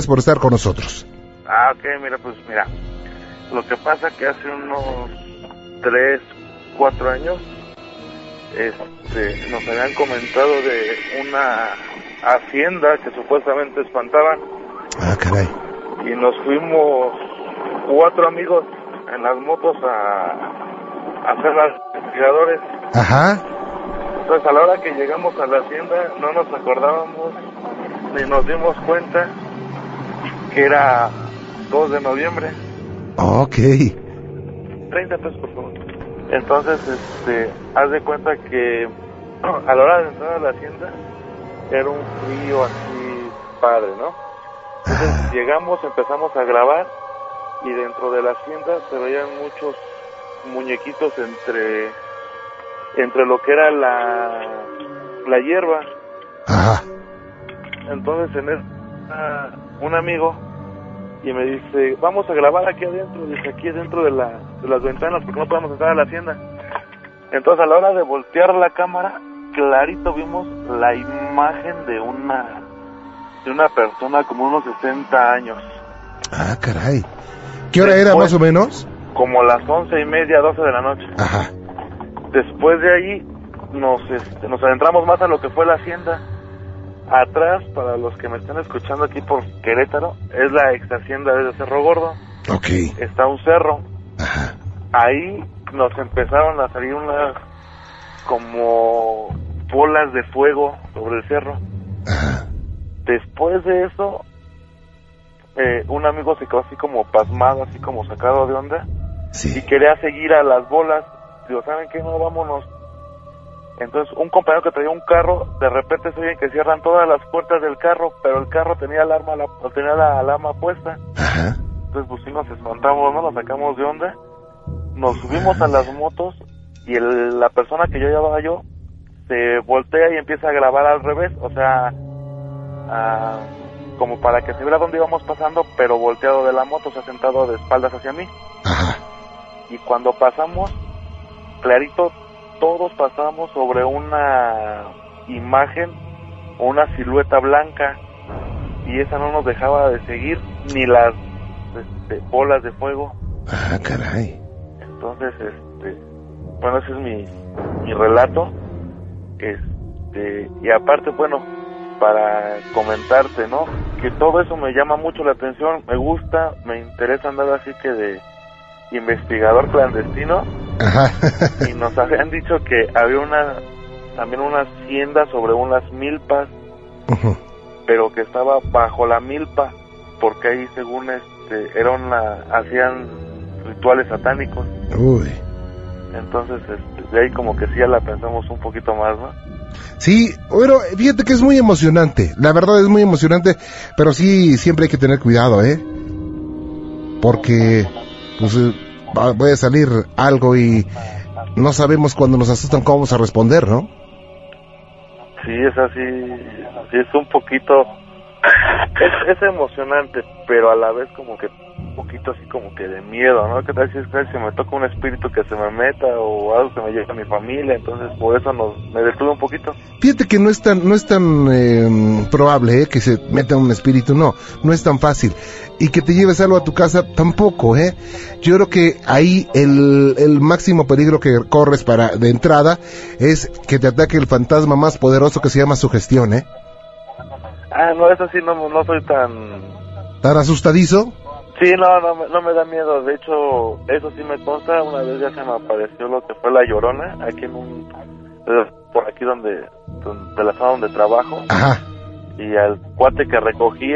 Gracias por estar con nosotros. Ah, ok, mira, pues mira, lo que pasa que hace unos tres, cuatro años, este, nos habían comentado de una hacienda que supuestamente espantaban Ah, caray. y nos fuimos cuatro amigos en las motos a, a hacer las investigadores. Ajá. Entonces a la hora que llegamos a la hacienda no nos acordábamos ni nos dimos cuenta que era 2 de noviembre. Ok. 30 pesos por favor. Entonces, este, haz de cuenta que a la hora de entrar a la hacienda era un frío así padre, ¿no? Entonces llegamos, empezamos a grabar y dentro de la hacienda se veían muchos muñequitos entre entre lo que era la la hierba. Ajá. Entonces en eso ah, un amigo y me dice, vamos a grabar aquí adentro, dice aquí dentro de, la, de las ventanas porque no podemos entrar a la hacienda. Entonces a la hora de voltear la cámara, clarito vimos la imagen de una de una persona como unos 60 años, Ah, caray. ¿Qué hora era más o menos? como las once y media, 12 de la noche. Ajá. Después de ahí nos, este, nos adentramos más a lo que fue la hacienda. Atrás, para los que me están escuchando aquí por Querétaro, es la ex hacienda de Cerro Gordo. Ok. Está un cerro. Ajá. Ahí nos empezaron a salir unas como bolas de fuego sobre el cerro. Ajá. Después de eso, eh, un amigo se quedó así como pasmado, así como sacado de onda, y Sí. quería seguir a las bolas. Digo, ¿saben qué? No, vámonos. Entonces, un compañero que traía un carro, de repente se oyen que cierran todas las puertas del carro, pero el carro tenía alarma, la, tenía la alarma puesta. Ajá. Entonces, pues sí nos espantamos, ¿no? Nos sacamos de onda. Nos subimos a las motos y el- la persona que yo llevaba yo se voltea y empieza a grabar al revés, o sea, ah, como para que se viera dónde íbamos pasando, pero volteado de la moto, o sea, sentado de espaldas hacia mí. Ajá. Y cuando pasamos, clarito, todos pasamos sobre una imagen, una silueta blanca, y esa no nos dejaba de seguir, ni las este, bolas de fuego. Ah, caray. Entonces, este, bueno, ese es mi, mi relato. Este, y aparte, bueno, para comentarte, ¿no? Que todo eso me llama mucho la atención, me gusta, me interesa andar así que de investigador clandestino Ajá. y nos habían dicho que había una también una hacienda sobre unas milpas, pero que estaba bajo la milpa porque ahí según este era una hacían rituales satánicos. Uy. Entonces, este, de ahí como que sí ya la pensamos un poquito más, ¿no? Sí, bueno, fíjate que es muy emocionante. La verdad es muy emocionante, pero sí, siempre hay que tener cuidado, ¿eh? Porque, pues, eh, puede salir algo y no sabemos cuando nos asustan cómo vamos a responder, ¿no? Sí, es así, sí es un poquito, es emocionante, pero a la vez como que un poquito así como que de miedo, ¿no? ¿Qué tal si es que se me toca un espíritu que se me meta o algo que me llegue a mi familia? Entonces por eso nos, me detuve un poquito. Fíjate que no es tan, no es tan eh, probable ¿eh? que se meta un espíritu, no, no es tan fácil. Y que te lleves algo a tu casa tampoco, ¿eh? Yo creo que ahí el, el máximo peligro que corres para de entrada es que te ataque el fantasma más poderoso que se llama sugestión, ¿eh? Ah, no, eso sí no, no soy tan... ¿Tan asustadizo? Sí, no, no, me- no me da miedo. De hecho, eso sí me consta. Una vez ya se me apareció lo que fue la llorona, aquí en un... Por aquí donde, de la zona donde trabajo. Ajá. Y al cuate que recogí,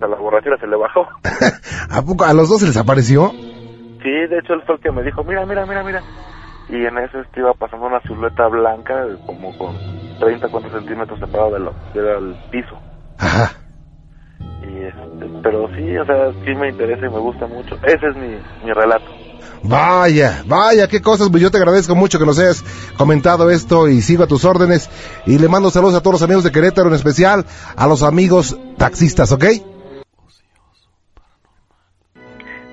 a la borrachera se le bajó. ¿A poco a los dos se les apareció? Sí, de hecho él fue el que me dijo, mira, mira, mira, mira. Y en eso este, iba pasando una silueta blanca, como con 30, 40 centímetros separado de lo, del piso. Ajá. Y este, pero sí, o sea, sí me interesa y me gusta mucho. Ese es mi, mi relato. Vaya, vaya, qué cosas, pues yo te agradezco mucho que nos hayas comentado esto y sigo a tus órdenes y le mando saludos a todos los amigos de Querétaro, en especial a los amigos taxistas, ¿ok?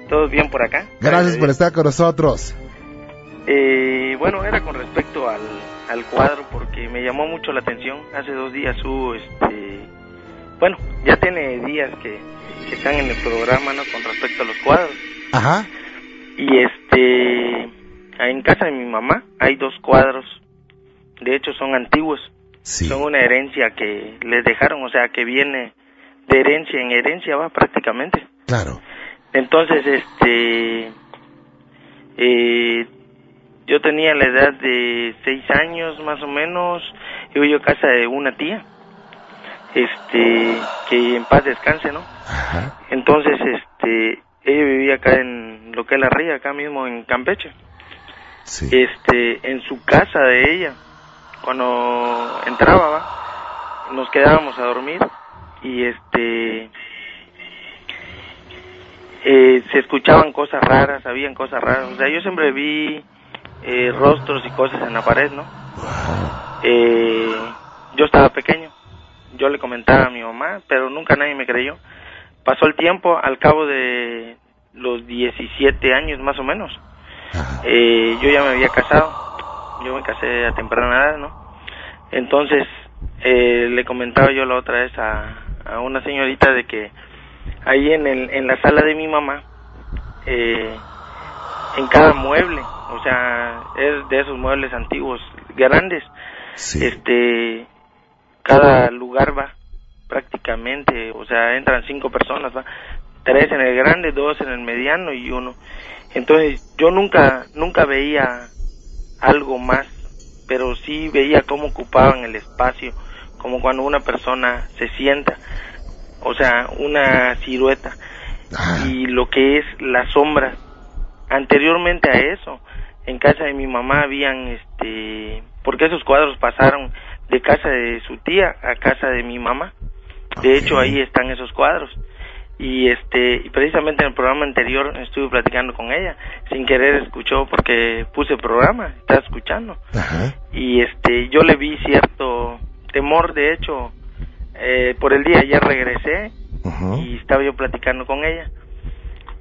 ¿Todo bien por acá? Gracias por estar con nosotros. eh, bueno, era con respecto al, al cuadro porque me llamó mucho la atención. Hace dos días hubo este, bueno, ya tiene días que, que están en el programa, ¿no? Con respecto a los cuadros. Ajá. Y este, en casa de mi mamá hay dos cuadros. De hecho, son antiguos. Sí. Son una herencia que les dejaron, o sea, que viene de herencia en herencia, va prácticamente. Claro. Entonces, este, eh, yo tenía la edad de seis años más o menos, iba yo a casa de una tía, este, que en paz descanse, ¿no? Ajá. Entonces, este, ella vivía acá en lo que es la ría, acá mismo en Campeche. Sí. Este, en su casa de ella, cuando entraba, ¿va? nos quedábamos a dormir y este, eh, se escuchaban cosas raras, habían cosas raras. O sea, yo siempre vi eh, rostros y cosas en la pared, ¿no? Eh, yo estaba pequeño, yo le comentaba a mi mamá, pero nunca nadie me creyó. Pasó el tiempo, al cabo de los 17 años más o menos, eh, yo ya me había casado, yo me casé a temprana edad, ¿no? Entonces, eh, le comentaba yo la otra vez a, a una señorita de que ahí en, el, en la sala de mi mamá, eh, en cada mueble, o sea, es de esos muebles antiguos, grandes, Sí. este, cada lugar va prácticamente, o sea, entran cinco personas, va, tres en el grande, dos en el mediano y uno. Entonces, yo nunca, nunca veía algo más, pero sí veía cómo ocupaban el espacio, como cuando una persona se sienta, o sea, una silueta y lo que es las sombras. Anteriormente a eso, en casa de mi mamá habían, este, porque esos cuadros pasaron de casa de su tía a casa de mi mamá. De hecho, ahí están esos cuadros. Y este, y precisamente en el programa anterior estuve platicando con ella. Sin querer escuchó porque puse el programa, estaba escuchando Ajá. y este yo le vi cierto temor de hecho eh, por el día ya regresé y estaba yo platicando con ella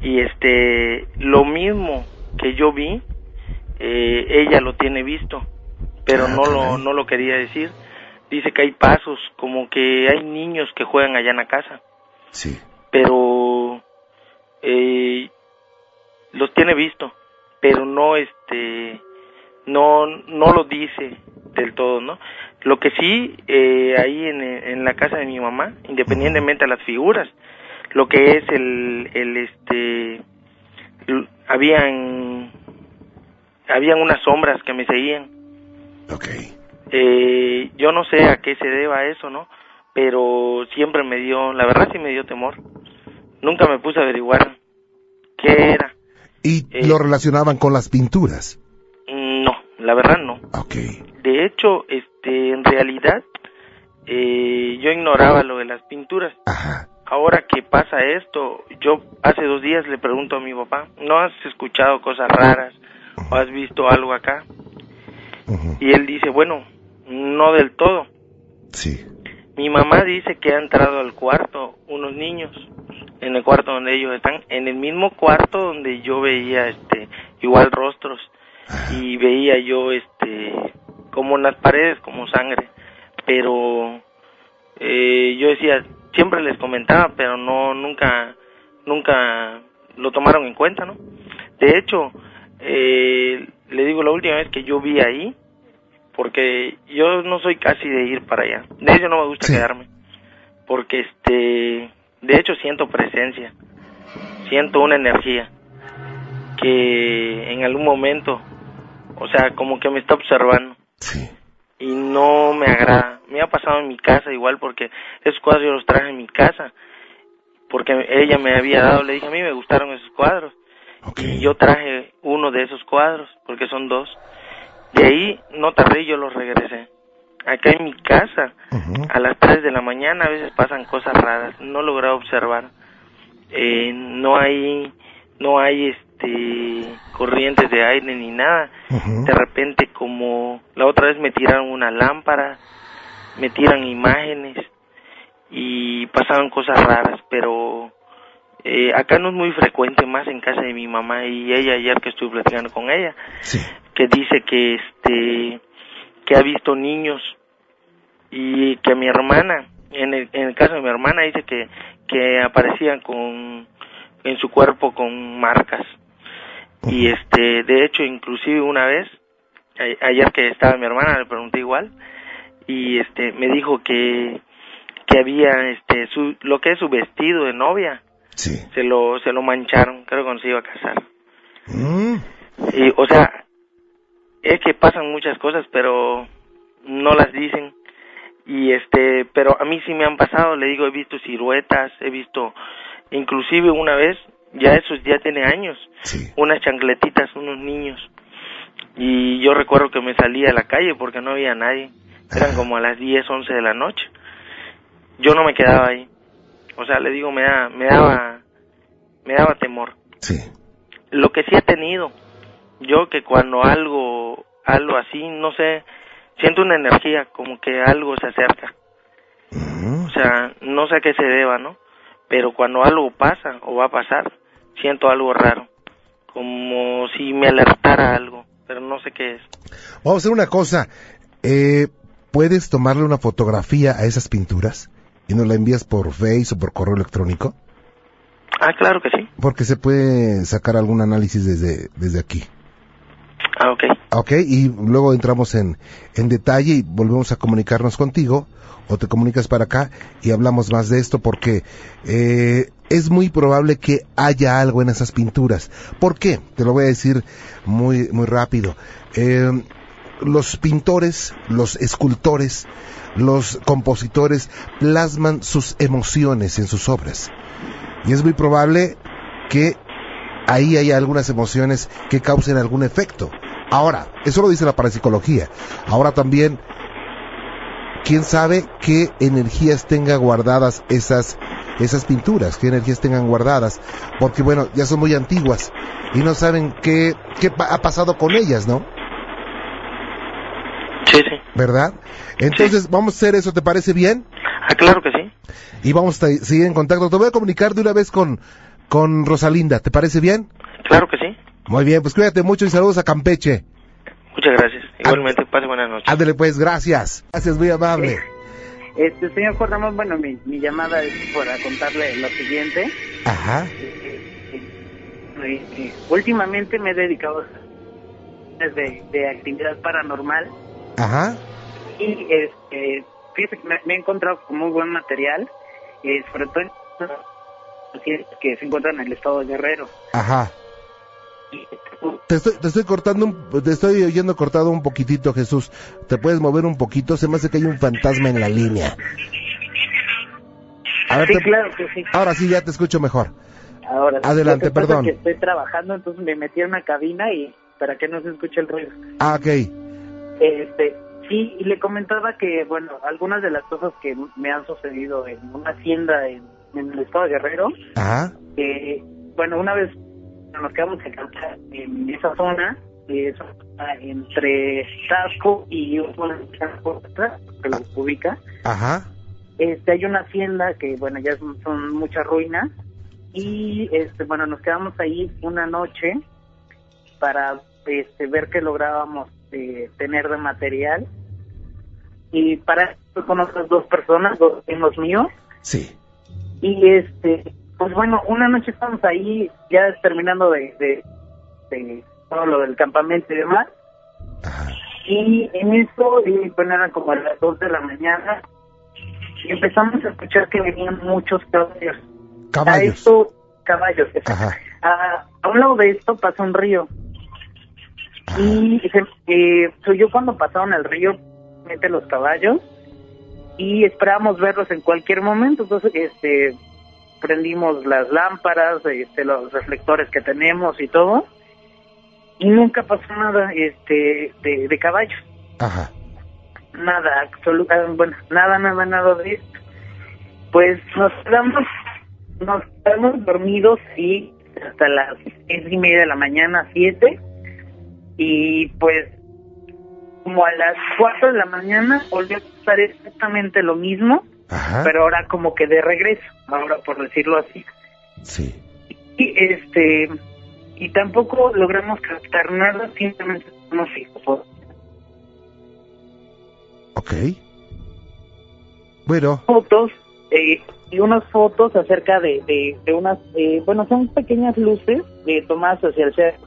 y este lo mismo que yo vi eh, ella lo tiene visto pero Ah, no lo no lo quería decir. Dice que hay pasos como que hay niños que juegan allá en la casa. Sí. pero eh, los tiene visto pero no este no no lo dice del todo no lo que sí eh, ahí en, en la casa de mi mamá independientemente de las figuras lo que es el el este habían habían unas sombras que me seguían Ok. eh, yo no sé a qué se deba eso, ¿no? Pero siempre me dio, la verdad sí me dio temor. Nunca me puse a averiguar qué era. ¿Y Eh. lo relacionaban con las pinturas? No, la verdad no. Ok. De hecho, este, en realidad, eh, yo ignoraba lo de las pinturas. Ajá. Ahora que pasa esto, yo hace dos días le pregunto a mi papá, ¿no has escuchado cosas raras o has visto algo acá? Y él dice, bueno, no del todo. Sí. Mi mamá dice que ha entrado al cuarto unos niños, en el cuarto donde ellos están, en el mismo cuarto donde yo veía este igual rostros y veía yo este como en las paredes como sangre, pero eh, yo decía siempre les comentaba, pero no nunca nunca lo tomaron en cuenta, ¿no? De hecho, eh, le digo la última vez que yo vi ahí, porque yo no soy casi de ir para allá. De hecho no me gusta Sí. quedarme, porque este, de hecho siento presencia, siento una energía que en algún momento, o sea, como que me está observando Sí. y no me agrada. Me ha pasado en mi casa igual porque esos cuadros yo los traje en mi casa porque ella me había dado, le dije a mí me gustaron esos cuadros y yo traje uno de esos cuadros porque son dos. De ahí no tardé yo los regresé. Acá en mi casa a las 3 de la mañana a veces pasan cosas raras, no logré observar. Eh, no hay no hay este corrientes de aire ni nada. De repente como la otra vez me tiraron una lámpara, me tiran imágenes y pasaban cosas raras, pero eh, acá no es muy frecuente, más en casa de mi mamá y ella ayer que estuve platicando con ella, Sí. que dice que este que ha visto niños y que mi hermana En el, en el caso de mi hermana dice que, que aparecían con, en su cuerpo con marcas. Y este, de hecho, inclusive una vez, ayer que estaba mi hermana, le pregunté igual, y este, me dijo que, que había, este, su, lo que es su vestido de novia, Sí. se lo, se lo mancharon, creo que cuando se iba a casar. Mm, Y, o sea, es que pasan muchas cosas, pero no las dicen. Y este, pero a mí sí me han pasado, le digo, he visto siluetas, he visto, inclusive una vez, ya eso ya tiene años, sí. unas chancletitas, unos niños. Y yo recuerdo que me salí a la calle porque no había nadie. Eran como a las 10, 11 de la noche. Yo no me quedaba ahí. O sea, le digo, me, da, me daba me daba temor. Sí. Lo que sí he tenido, yo que cuando algo algo así, no sé, siento una energía como que algo se acerca. Mm, O sea, no sé a qué se deba, ¿no? Pero cuando algo pasa o va a pasar, siento algo raro, como si me alertara algo, pero no sé qué es. Vamos a hacer una cosa. Eh, ¿Puedes tomarle una fotografía a esas pinturas y nos la envías por Face o por correo electrónico? Ah, claro que sí. Porque se puede sacar algún análisis desde, desde aquí. Ah, ok. Ok, y luego entramos en, en detalle y volvemos a comunicarnos contigo o te comunicas para acá y hablamos más de esto porque eh, es muy probable que haya algo en esas pinturas. ¿Por qué? Te lo voy a decir muy, muy rápido. Eh, los pintores, los escultores, los compositores plasman sus emociones en sus obras. Y es muy probable que ahí haya algunas emociones que causen algún efecto. Ahora, eso lo dice la parapsicología. Ahora también, ¿quién sabe qué energías tenga guardadas esas, esas pinturas? ¿Qué energías tengan guardadas? Porque bueno, ya son muy antiguas y no saben qué, qué ha pasado con ellas, ¿no? ¿Verdad? Entonces, vamos a hacer eso, ¿te parece bien? Ah, claro que sí. Y vamos a seguir en contacto. Te voy a comunicar de una vez con, con Rosalinda, ¿te parece bien? Claro que sí. Muy bien, pues cuídate mucho y saludos a Campeche. Muchas gracias. Igualmente, pase buenas noches. Ándale pues, gracias. Gracias, muy amable. Este, señor Cordamos, bueno, mi, mi llamada es para contarle lo siguiente. Ajá. Eh, eh, últimamente me he dedicado a de, de actividad paranormal Ajá. y este, fíjese que me, me he encontrado con muy buen material, eh, sobre todo que se encuentran en el estado de Guerrero. Ajá. Te estoy, te estoy cortando, un- te estoy oyendo cortado un poquitito, Jesús. ¿Te puedes mover un poquito? Se me hace que hay un fantasma en la línea. A ver, sí, te- claro que sí. ahora sí ya te escucho mejor. Ahora, Adelante, perdón. es que estoy trabajando, entonces me metí en una cabina y para que no se escuche el ruido. Ah, ok. Este, sí, y le comentaba que, bueno, algunas de las cosas que me han sucedido en una hacienda en, en el estado de Guerrero, Ajá. bueno, una vez nos quedamos en en esa zona, eh, entre Tasco y pueblo que lo ubica, Ajá. este, hay una hacienda que, bueno, ya son, son muchas ruinas, y, este, bueno, nos quedamos ahí una noche para este, ver qué lográbamos eh, tener de material. Y para eso con otras dos personas, dos primos míos. Sí. Y este, pues bueno, una noche estamos ahí ya terminando de, de, de todo lo del campamento y demás. Ajá. Y en eso, y, bueno, eran como a las dos de la mañana, y empezamos a escuchar que venían muchos caballos. A Caballos. esto, caballos. Ajá. A, a un lado de esto pasa un río. Y se, eh, soy yo cuando pasaron el río, mete los caballos y esperábamos verlos en cualquier momento. Entonces, este, prendimos las lámparas, este, los reflectores que tenemos y todo. Y nunca pasó nada, este, de, de caballos. Ajá. Nada, absoluta, bueno, nada, nada, nada de esto. Pues nos quedamos, nos quedamos dormidos y hasta las seis y media de la mañana, siete, y pues como a las cuatro de la mañana volvió a pasar exactamente lo mismo, Ajá. pero ahora como que de regreso, ahora por decirlo así. Sí. Y este, y tampoco logramos captar nada, simplemente nos fijos. Ok. Bueno. Fotos eh, y unas fotos acerca de, de, de unas, eh, bueno, son pequeñas luces de tomadas hacia el cerro.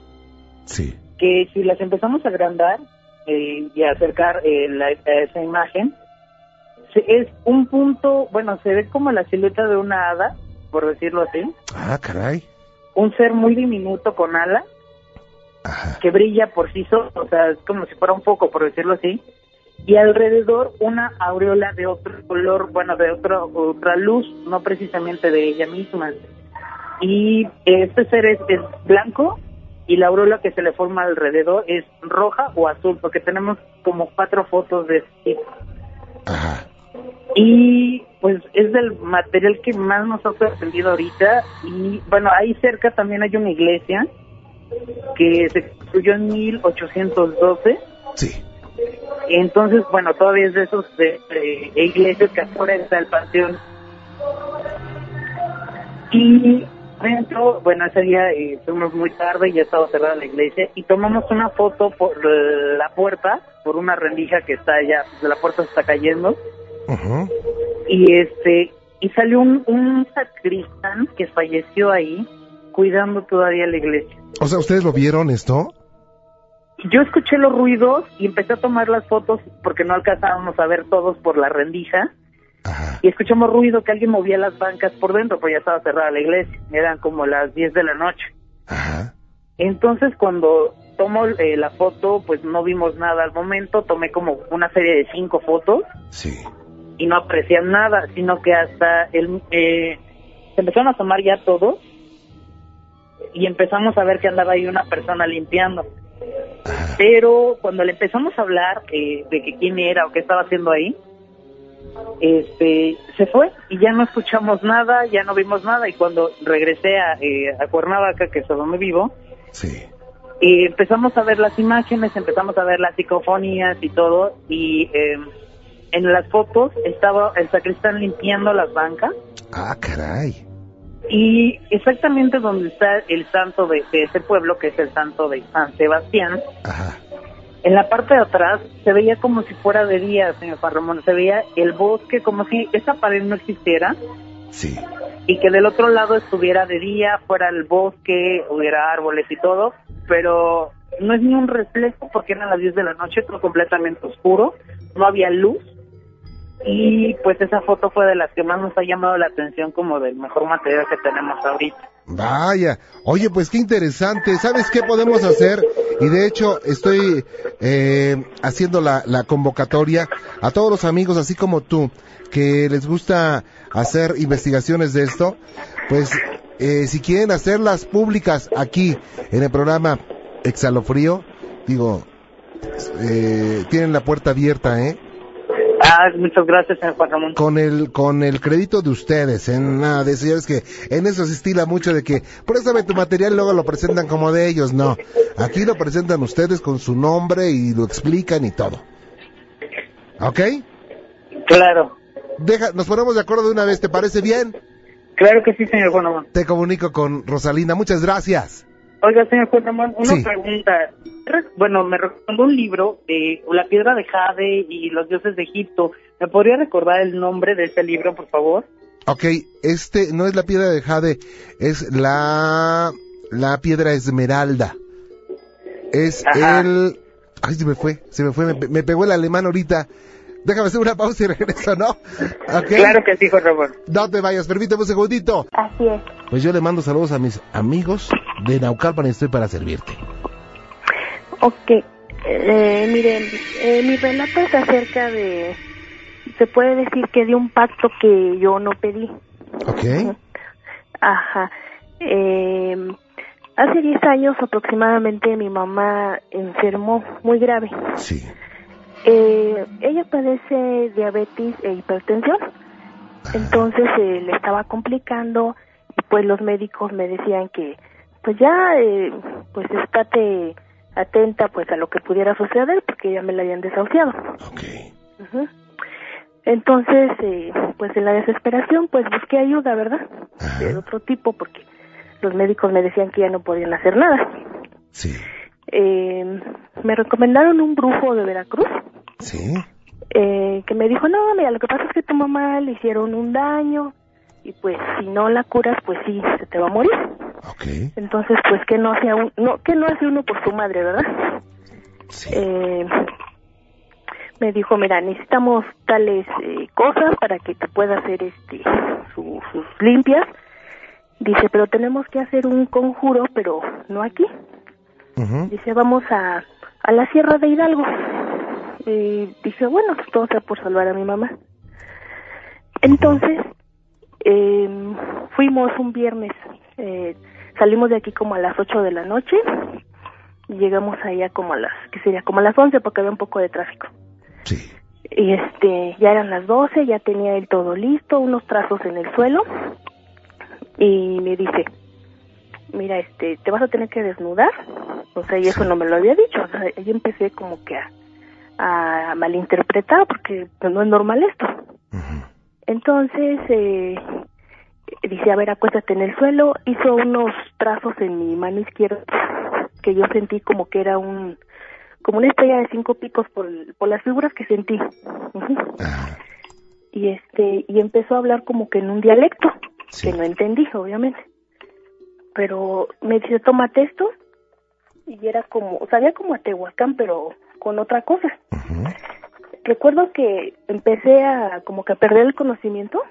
Sí. Que si las empezamos a agrandar eh, y a acercar eh, la, esa imagen, se- es un punto, bueno, se ve como la silueta de una hada, por decirlo así, Ah, caray. un ser muy diminuto con alas Ajá. que brilla por sí solo, o sea, es como si fuera un foco, por decirlo así, y alrededor una aureola de otro color, bueno, de otra otra luz, no precisamente de ella misma. Y este ser es, es blanco y la aureola que se le forma alrededor es roja o azul, porque tenemos como cuatro fotos de este tipo. Ajá. Y pues es del material que más nos ha sorprendido ahorita. Y bueno, ahí cerca también hay una iglesia que se construyó en 1812. Sí. Entonces, bueno, todavía es de esos de, de iglesias que afuera está el panteón. Y dentro, bueno, ese día eh, fuimos muy tarde y ya estaba cerrada la iglesia y tomamos una foto por la puerta, por una rendija que está allá, la puerta se está cayendo Ujú. y este y salió un, un sacristán que falleció ahí cuidando todavía la iglesia. O sea, ¿ustedes lo vieron esto? Yo escuché los ruidos y empecé a tomar las fotos porque no alcanzábamos a ver todos por la rendija Ajá. y escuchamos ruido que alguien movía las bancas por dentro, pues ya estaba cerrada la iglesia, eran como las 10 de la noche. Ajá. Entonces cuando tomo eh, la foto, pues no vimos nada al momento, tomé como una serie de cinco fotos Sí. y no aprecian nada, sino que hasta el, eh, se empezaron a tomar ya todos y empezamos a ver que andaba ahí una persona limpiando. Ajá. Pero cuando le empezamos a hablar eh, de que quién era o qué estaba haciendo ahí, este, se fue y ya no escuchamos nada, ya no vimos nada y cuando regresé a, eh, a Cuernavaca, que es donde vivo, Sí. y empezamos a ver las imágenes, empezamos a ver las psicofonías y todo, y eh, en las fotos estaba el sacristán limpiando las bancas, Ah, caray. y exactamente donde está el santo de, de ese pueblo, que es el santo de San Sebastián, Ajá. En la parte de atrás se veía como si fuera de día, señor Juan Ramón, se veía el bosque como si esa pared no existiera, Sí. y que del otro lado estuviera de día, fuera el bosque, hubiera árboles y todo, pero no es ni un reflejo porque eran las 10 de la noche, todo completamente oscuro, no había luz y pues esa foto fue de las que más nos ha llamado la atención como del mejor material que tenemos ahorita. Vaya, oye, pues qué interesante. ¿Sabes qué podemos hacer? Y de hecho estoy eh, haciendo la, la convocatoria a todos los amigos, así como tú, que les gusta hacer investigaciones de esto. Pues eh, si quieren hacerlas públicas aquí en el programa Exhalofrío, digo, eh, tienen la puerta abierta, ¿eh? Ah, muchas gracias, señor Juan Ramón. con el con el crédito de ustedes en nada de eso ya ves que en eso se estila mucho de que préstame tu material y luego lo presentan como de ellos no aquí lo presentan ustedes con su nombre y lo explican y todo ¿ok? Claro, deja nos ponemos de acuerdo de una vez ¿te parece bien? claro que sí, señor Juan Ramón. te comunico con Rosalina muchas gracias Oiga, señor Juan Ramón, una Sí. pregunta. Re- Bueno, me recomendó un libro de La piedra de Jade y los dioses de Egipto. ¿Me podría recordar el nombre de ese libro, por favor? ok este no es la piedra de jade es la la piedra esmeralda es Ajá. el ay se me fue se me fue me, me pegó el alemán ahorita déjame hacer una pausa y regreso no Claro que sí, Juan Ramón. no te vayas permíteme un segundito Así es. pues yo le mando saludos a mis amigos de Naucalpan estoy para servirte Ok. Eh, miren, eh, mi relato es acerca de, se puede decir que de un pacto que yo no pedí. ok Ajá. Eh, hace 10 años aproximadamente mi mamá enfermó muy grave. sí Eh, ella padece diabetes e hipertensión. Entonces eh, le estaba complicando y pues los médicos me decían que pues ya eh, pues estate atenta pues a lo que pudiera suceder porque ya me la habían desahuciado. ok Ujú. Entonces, eh, pues en la desesperación, pues busqué ayuda, ¿verdad? De Ajá. otro tipo, porque los médicos me decían que ya no podían hacer nada. sí Eh, me recomendaron un brujo de Veracruz. sí eh, que me dijo, no, mira, lo que pasa es que tu mamá le hicieron un daño y pues si no la curas, pues sí, se te va a morir. Entonces, pues que no sea un, no, que no hace uno por su madre, ¿verdad? Sí. Eh, me dijo, mira, necesitamos tales eh, cosas para que te pueda hacer este su- sus limpias. Dice, pero tenemos que hacer un conjuro, pero no aquí. Dice, vamos a, a la Sierra de Hidalgo. Y dije, bueno, pues todo sea por salvar a mi mamá. Entonces, eh, fuimos un viernes, eh, salimos de aquí como a las 8 de la noche y llegamos allá como a las, que sería como a las 11 porque había un poco de tráfico. Sí. Y este, ya eran las 12, ya tenía él todo listo, unos trazos en el suelo. Y me dice, mira, este, te vas a tener que desnudar. O sea, y eso no me lo había dicho. O sea, yo empecé como que a, a malinterpretar porque pues, no es normal esto. Entonces, eh, dice, a ver, acuéstate en el suelo. Hizo unos trazos en mi mano izquierda que yo sentí como que era un, como una estrella de cinco picos por, por las figuras que sentí. Ajá. Y este, y empezó a hablar como que en un dialecto, Sí. que no entendí, obviamente. Pero me dice, tómate esto. Y era como, sabía como a Tehuacán, pero con otra cosa. Recuerdo que empecé a como que a perder el conocimiento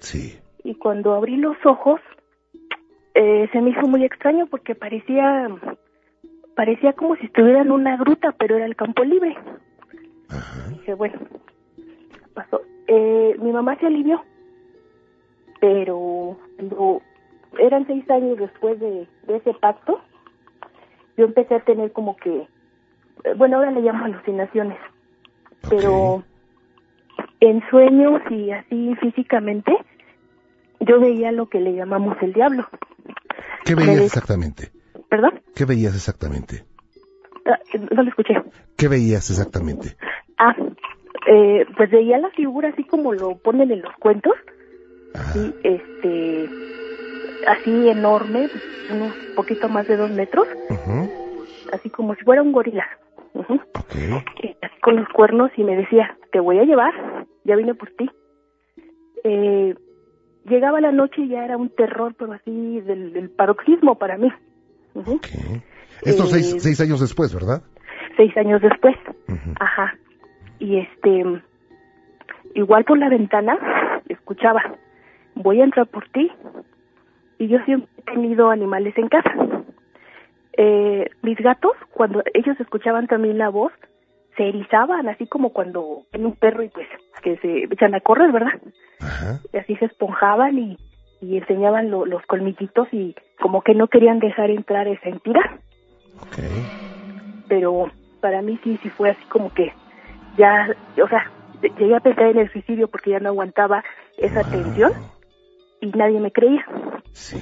Sí. Y cuando abrí los ojos eh, se me hizo muy extraño porque parecía parecía como si estuviera en una gruta pero era el campo libre. Ajá. dije bueno pasó. Eh, mi mamá se alivió pero cuando eran seis años después de, de ese pacto yo empecé a tener como que eh, bueno ahora le llamo alucinaciones pero en sueños y así físicamente yo veía lo que le llamamos el diablo. ¿Qué veías exactamente? ¿Perdón? ¿Qué veías exactamente? Ah, no lo escuché. ¿Qué veías exactamente? Ah, eh, pues veía la figura así como lo ponen en los cuentos, Ajá. sí, este, así enorme, unos poquito más de dos metros, así como si fuera un gorila. Ok. eh, así con los cuernos y me decía, te voy a llevar, ya vine por ti. Eh, llegaba la noche y ya era un terror, pero así del, del paroxismo para mí. Ujú. Ok. Estos Eh, seis, seis años después, ¿verdad? Seis años después. Ajá. Y este, igual por la ventana, escuchaba, voy a entrar por ti. Y yo siempre he tenido animales en casa. Eh, mis gatos, cuando ellos escuchaban también la voz, se erizaban, así como cuando hay un perro y pues que se echan a correr, ¿verdad? Ajá. Y así se esponjaban y, y enseñaban lo- los colmillitos y como que no querían dejar entrar esa entidad. Ok. pero para mí sí, sí fue así como que ya, o sea, llegué a pensar en el suicidio porque ya no aguantaba esa tensión y nadie me creía. Sí.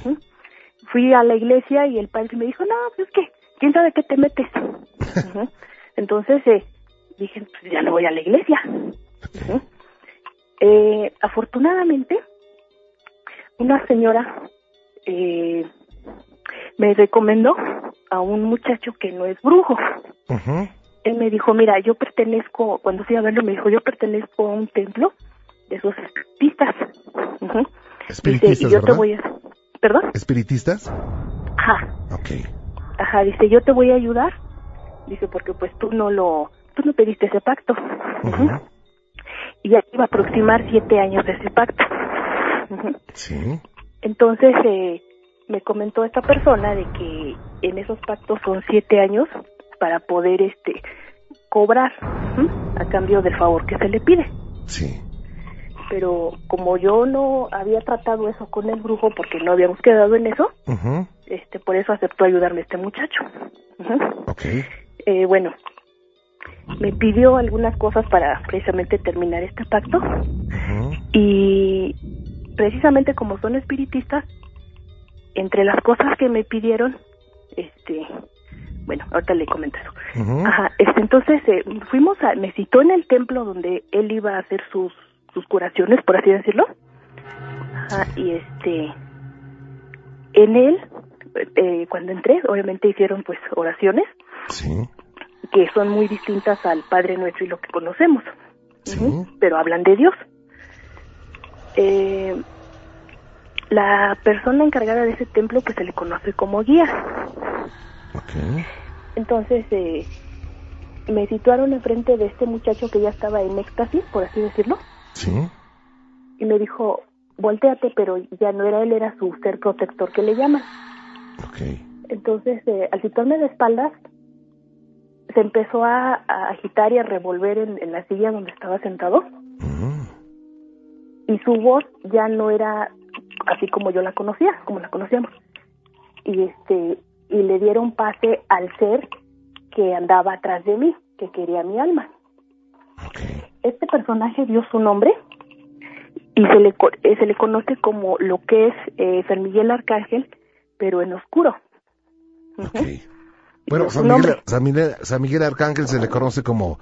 Fui a la iglesia y el padre me dijo, no, pues es que, ¿quién sabe qué te metes? Entonces eh, dije, pues ya no voy a la iglesia. Eh, afortunadamente, una señora eh, me recomendó a un muchacho que no es brujo. Ujú. Él me dijo, mira, yo pertenezco, cuando fui a verlo me dijo, yo pertenezco a un templo de esos espiritistas. Ujú. Dice, Espiritistas, y yo te ¿verdad? voy a... ¿Perdón? ¿Espiritistas? Ajá, Ok. ajá, dice, yo te voy a ayudar. Dice, porque pues tú no lo, tú no pediste ese pacto. Ujú. Y ya iba a aproximar siete años de ese pacto. Sí. Entonces eh, me comentó esta persona de que en esos pactos son siete años para poder este cobrar a cambio del favor que se le pide. Sí. Pero como yo no había tratado eso con el brujo porque no habíamos quedado en eso, este por eso aceptó ayudarme este muchacho. Ujú. Ok. Eh, bueno, me pidió algunas cosas para precisamente terminar este pacto y precisamente como son espiritistas, entre las cosas que me pidieron, este, bueno, ahorita le comento eso. Ajá, este, entonces eh, fuimos a, me citó en el templo donde él iba a hacer sus, sus curaciones, por así decirlo. Ajá, y este, en él, eh, cuando entré, obviamente hicieron pues oraciones Sí. Que son muy distintas al Padre Nuestro y lo que conocemos. Sí. Pero hablan de Dios. Eh, la persona encargada de ese templo pues se le conoce como guía. Ok. Entonces eh, me situaron enfrente de este muchacho que ya estaba en éxtasis, por así decirlo, Sí. y me dijo, volteate, pero ya no era él, era su ser protector que le llaman. Ok. Entonces, eh, al situarme de espaldas, se empezó a, a agitar y a revolver en, en la silla donde estaba sentado Mm. y su voz ya no era así como yo la conocía, como la conocíamos. Y este y le dieron pase al ser que andaba atrás de mí, que quería mi alma. Este personaje dio su nombre y se le eh, se le conoce como lo que es eh, San Miguel Arcángel, pero en oscuro. Ok. Ujú. Bueno, San Miguel. San, Miguel, San Miguel Arcángel se le conoce como,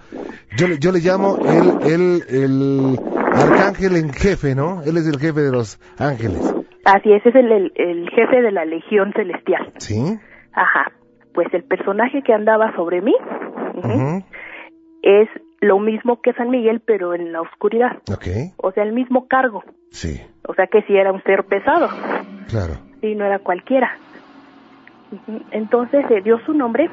yo, le- yo le llamo el, el, el arcángel en jefe, ¿no? Él es el jefe de los ángeles. Así es, es el, el, el jefe de la Legión Celestial. ¿Sí? Ajá. Pues el personaje que andaba sobre mí es lo mismo que San Miguel, pero en la oscuridad. Ok. O sea, el mismo cargo. Sí, O sea que sí era un ser pesado. claro. Sí, no era cualquiera. Entonces se dio su nombre.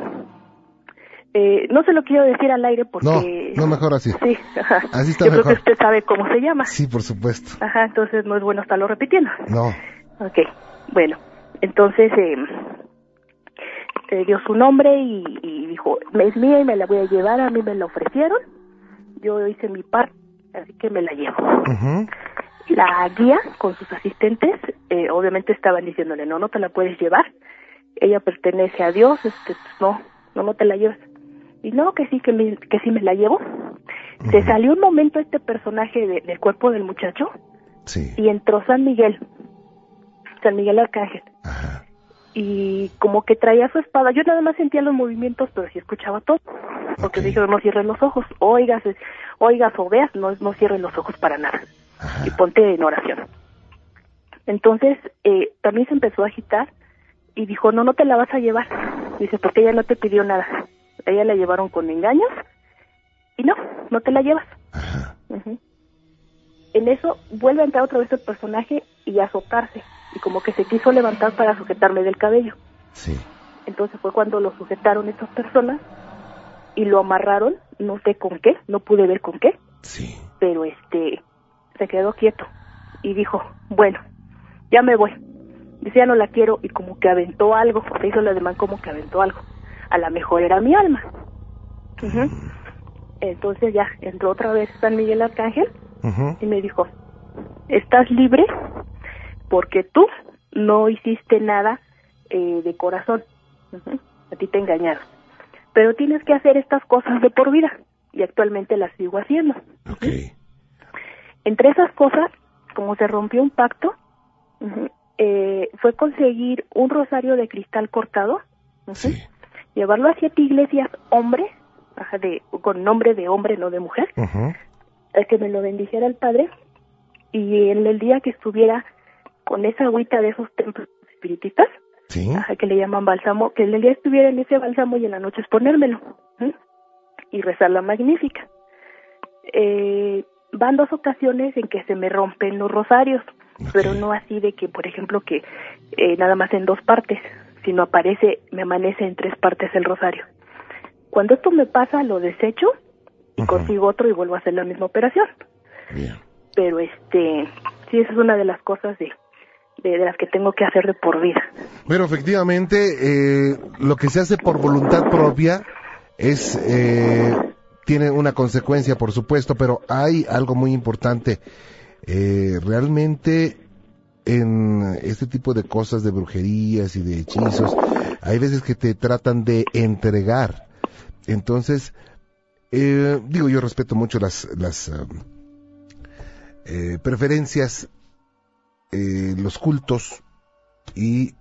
Eh, no se lo quiero decir al aire porque... No, no, mejor así. Sí, ajá. Así está Yo creo mejor. que usted sabe cómo se llama. Sí, por supuesto. Ajá, entonces no es bueno estarlo repitiendo. No. Ok, bueno, entonces eh, eh, dio su nombre y, y dijo, es mía y me la voy a llevar, a mí me la ofrecieron, yo hice mi parte, así que me la llevo. Ujú. La guía con sus asistentes, eh, obviamente estaban diciéndole, no, no te la puedes llevar, ella pertenece a Dios, este, pues, no, no, no te la llevas. Y no, que sí, que, me- que sí me la llevo. Se salió un momento este personaje de- del cuerpo del muchacho Sí. y entró San Miguel, San Miguel Arcángel Ajá. y como que traía su espada. Yo nada más sentía los movimientos, pero sí escuchaba todo. Porque Ok. dije, no cierres los ojos, oigas, oigas o veas, no, no cierres los ojos para nada. Ajá. Y ponte en oración. Entonces, eh, también se empezó a agitar y dijo, no, no te la vas a llevar. Dice, porque ella no te pidió nada. A ella la llevaron con engaños y no, no te la llevas. Ajá. En eso vuelve a entrar otra vez el personaje y a azotarse. Y como que se quiso levantar para sujetarme del cabello. Sí. Entonces fue cuando lo sujetaron estas personas y lo amarraron, no sé con qué, no pude ver con qué, Sí. pero este se quedó quieto y dijo, bueno, ya me voy. Dice, ya no la quiero y como que aventó algo, se hizo la demanda como que aventó algo. A lo mejor era mi alma. Entonces ya entró otra vez San Miguel Arcángel y me dijo, estás libre porque tú no hiciste nada eh, de corazón. A ti te engañaron. Pero tienes que hacer estas cosas de por vida y actualmente las sigo haciendo. Entre esas cosas, como se rompió un pacto, eh, fue conseguir un rosario de cristal cortado, Sí. llevarlo a siete iglesias de, con nombre de hombre, no de mujer, el que me lo bendijera el Padre, y en el día que estuviera con esa agüita de esos templos espiritistas, Sí. ajá, que le llaman bálsamo, que en el día estuviera en ese bálsamo y en la noche exponérmelo ¿m? y rezar la magnífica. Eh, van dos ocasiones en que se me rompen los rosarios, pero no así de que, por ejemplo, que eh, nada más en dos partes, sino aparece, me amanece en tres partes el rosario. Cuando esto me pasa, lo desecho y consigo otro y vuelvo a hacer la misma operación. Bien. Pero este, sí, esa es una de las cosas de, de, de las que tengo que hacer de por vida. Pero efectivamente, eh, lo que se hace por voluntad propia es eh, tiene una consecuencia, por supuesto, pero hay algo muy importante. Eh, realmente en este tipo de cosas de brujerías y de hechizos, hay veces que te tratan de entregar. Entonces, eh, digo, yo respeto mucho las, las um, eh, preferencias, eh, los cultos, y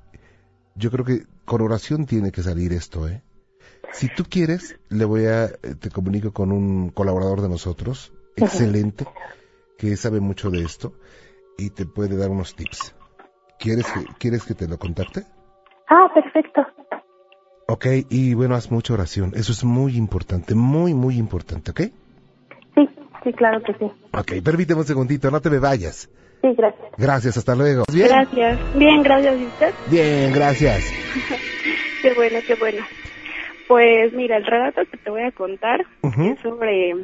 yo creo que con oración tiene que salir esto, ¿eh? Si tú quieres, le voy a, eh, te comunico con un colaborador de nosotros, excelente, que sabe mucho de esto y te puede dar unos tips. ¿Quieres que, ¿quieres que te lo contacte? Ah, perfecto. Ok, y bueno, haz mucha oración. Eso es muy importante, muy, muy importante, ¿ok? Sí, Sí, claro que sí. Ok, permíteme un segundito, no te me vayas. Sí, gracias. Gracias, hasta luego. ¿Bien? Gracias. Bien, gracias. ¿Y usted? Bien, gracias. Qué bueno, qué bueno. Pues mira, el relato que te voy a contar es sobre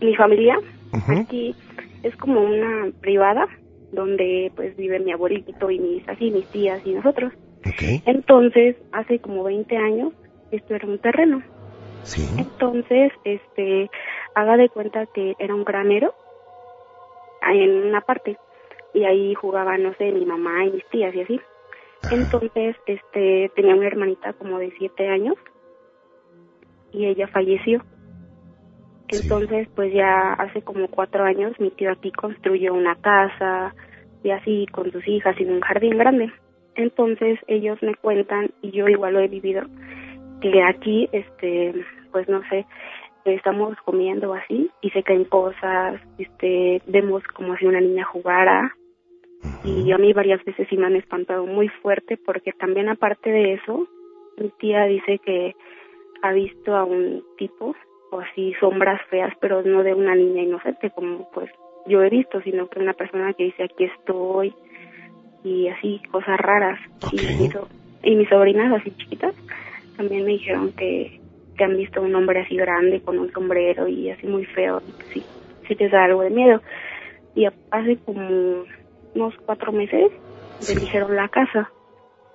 mi familia. Ujú. Aquí es como una privada donde pues vive mi abuelito y mis así mis tías y nosotros. Ok, Entonces, hace como 20 años esto era un terreno. sí. Entonces, este, haga de cuenta que era un granero en una parte y ahí jugaban, no sé, mi mamá y mis tías y así. Ajá. Entonces, este, tenía una hermanita como de siete años y ella falleció. Sí. Entonces, pues ya hace como cuatro años mi tío aquí construyó una casa y así con sus hijas y un jardín grande. Entonces ellos me cuentan y yo igual lo he vivido que aquí, este, pues no sé, estamos comiendo así y se caen cosas, este, vemos como si una niña jugara y a mí varias veces sí me han espantado muy fuerte porque también aparte de eso, mi tía dice que ha visto a un tipo o así sombras feas, pero no de una niña inocente como pues yo he visto, sino que una persona que dice aquí estoy y así cosas raras y, mi so- y mis sobrinas así chiquitas también me dijeron que, que han visto un hombre así grande con un sombrero y así muy feo, y sí, sí te da algo de miedo. Y hace como unos cuatro meses Sí. dijeron la casa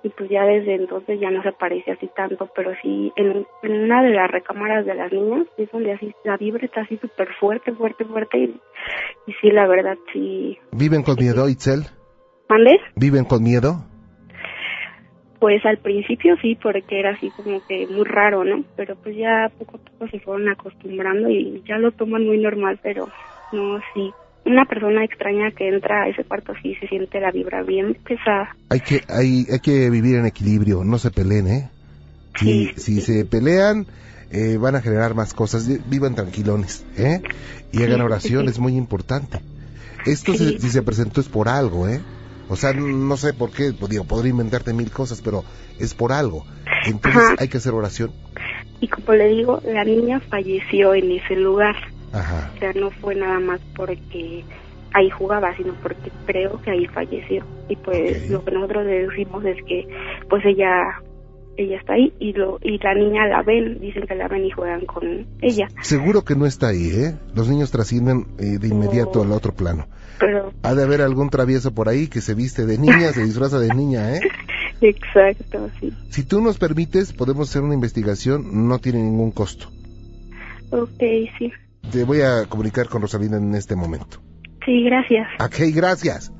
y pues ya desde entonces ya no se parece así tanto, pero sí en, en una de las recámaras de las niñas es donde así la vibra está así súper fuerte, fuerte, fuerte y, y sí, la verdad sí. ¿Viven con miedo, Itzel? ¿Mande? ¿Viven con miedo? Pues al principio sí, porque era así como que muy raro, ¿no? Pero pues ya poco a poco se fueron acostumbrando y ya lo toman muy normal, pero no, sí. Una persona extraña que entra a ese cuarto sí se siente la vibra bien pesada. Hay que, hay, hay que vivir en equilibrio, no se peleen, ¿eh? Si, Sí. si se pelean, eh, van a generar más cosas. Vi- Vivan tranquilones, ¿eh? Y hagan Sí, oración, es muy importante. Esto se- si se presentó es por algo, ¿eh? O sea, no sé por qué, pues, digo, podría inventarte mil cosas, pero es por algo. Entonces Ajá. hay que hacer oración. Y como le digo, la niña falleció en ese lugar. Ajá. O sea, no fue nada más porque ahí jugaba, sino porque creo que ahí falleció. Y pues Ok. lo que nosotros deducimos es que pues ella ella está ahí y lo y la niña la ven, dicen que la ven y juegan con ella. Seguro que no está ahí, ¿eh? Los niños trascienden eh, de inmediato Oh. al otro plano. Pero Ha de haber algún travieso por ahí que se viste de niña, se disfraza de niña, ¿eh? exacto, sí. Si tú nos permites, podemos hacer una investigación, no tiene ningún costo. Ok, sí. Te voy a comunicar con Rosalinda en este momento. Sí, gracias. Ok, gracias.